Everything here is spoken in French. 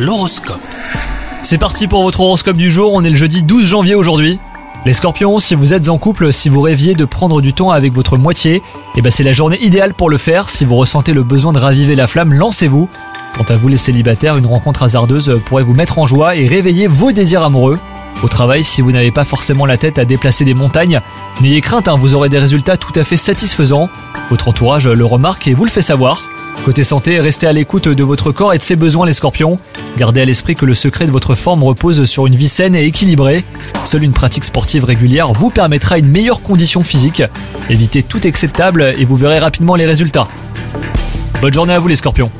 L'horoscope. C'est parti pour votre horoscope du jour, on est le jeudi 12 janvier aujourd'hui. Les scorpions, si vous êtes en couple, si vous rêviez de prendre du temps avec votre moitié, eh ben c'est la journée idéale pour le faire. Si vous ressentez le besoin de raviver la flamme, lancez-vous. Quant à vous les célibataires, une rencontre hasardeuse pourrait vous mettre en joie et réveiller vos désirs amoureux. Au travail, si vous n'avez pas forcément la tête à déplacer des montagnes, n'ayez crainte, hein, vous aurez des résultats tout à fait satisfaisants. Votre entourage le remarque et vous le fait savoir. Côté santé, restez à l'écoute de votre corps et de ses besoins les scorpions. Gardez à l'esprit que le secret de votre forme repose sur une vie saine et équilibrée. Seule une pratique sportive régulière vous permettra une meilleure condition physique. Évitez tout excès de table et vous verrez rapidement les résultats. Bonne journée à vous les scorpions